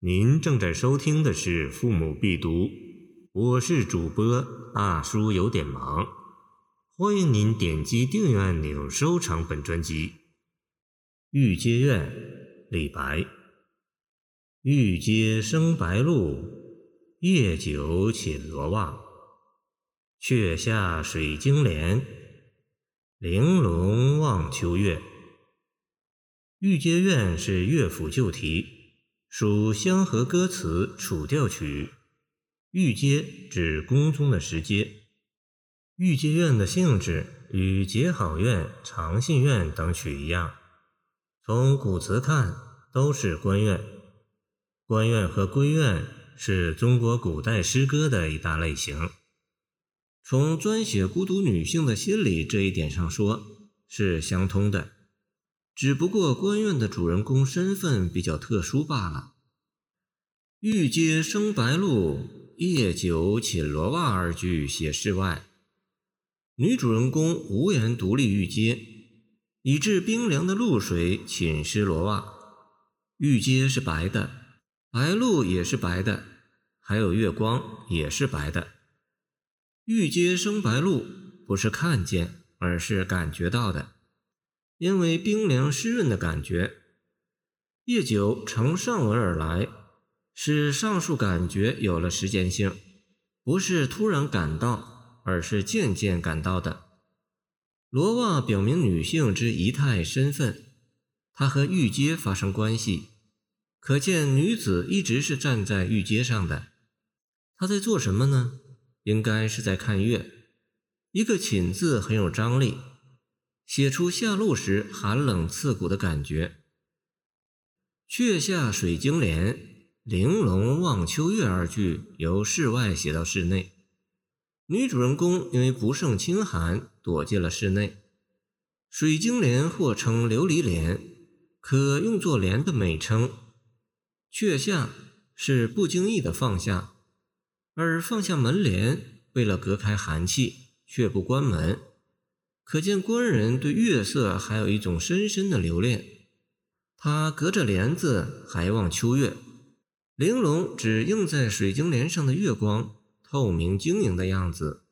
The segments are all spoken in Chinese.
您正在收听的是《父母必读》，我是主播大叔，有点忙。欢迎您点击订阅按钮，收藏本专辑。《玉阶怨》李白。玉阶生白露，夜久寝罗袜。却下水晶帘，玲珑望秋月。《玉阶怨》是乐府旧题。属相和歌词楚调曲，御阶指宫中的石阶。御阶院的性质与结好院、长信院等曲一样，从古词看都是官院。官院和闺院是中国古代诗歌的一大类型。从专写孤独女性的心理这一点上说，是相通的。只不过官院的主人公身份比较特殊罢了。玉阶生白露，夜久寝罗袜二句写室外，女主人公无缘独立玉阶，以致冰凉的露水浸湿罗袜。玉阶是白的，白露也是白的，还有月光也是白的。玉阶生白露，不是看见，而是感觉到的。因为冰凉湿润的感觉，夜久乘上文而来，使上述感觉有了时间性，不是突然感到，而是渐渐感到的。罗袜表明女性之仪态身份，她和玉阶发生关系，可见女子一直是站在玉阶上的。她在做什么呢？应该是在看月。一个“寝”字很有张力。写出下路时寒冷刺骨的感觉。却下水晶帘，玲珑望秋月二句由室外写到室内。女主人公因为不胜清寒，躲进了室内。水晶帘或称琉璃帘，可用作帘的美称。却下是不经意的放下，而放下门帘，为了隔开寒气，却不关门。可见官人对月色还有一种深深的留恋。他隔着帘子还望秋月，玲珑只映在水晶帘上的月光，透明晶莹的样子。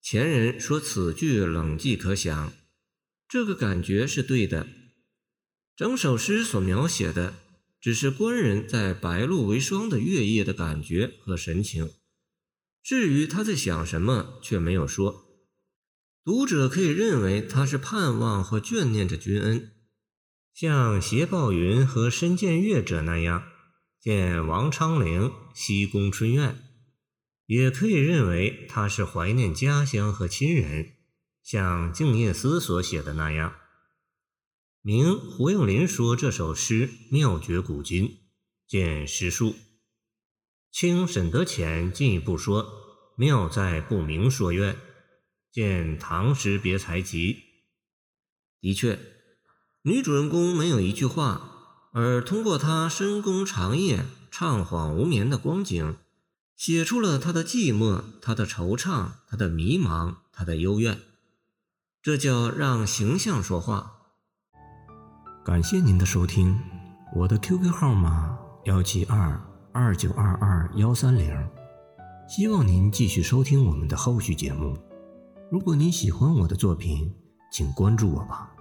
前人说此句冷寂可想，这个感觉是对的。整首诗所描写的只是官人在白露为霜的月夜的感觉和神情，至于他在想什么，却没有说。读者可以认为他是盼望或眷念着君恩，像携抱云和深见月者那样，见王昌龄西宫春苑；也可以认为他是怀念家乡和亲人，像静夜思所写的那样。明胡应麟说这首诗妙绝古今，见诗述。清沈德潜进一步说，妙在不明说愿。见《唐诗别才集》，的确，女主人公没有一句话，而通过她深宫长夜、怅惘无眠的光景，写出了她的寂寞、她的惆怅、她的迷茫、她的幽怨。这叫让形象说话。感谢您的收听，我的 QQ 号码幺七二二九二二幺三零，希望您继续收听我们的后续节目。如果你喜欢我的作品，请关注我吧。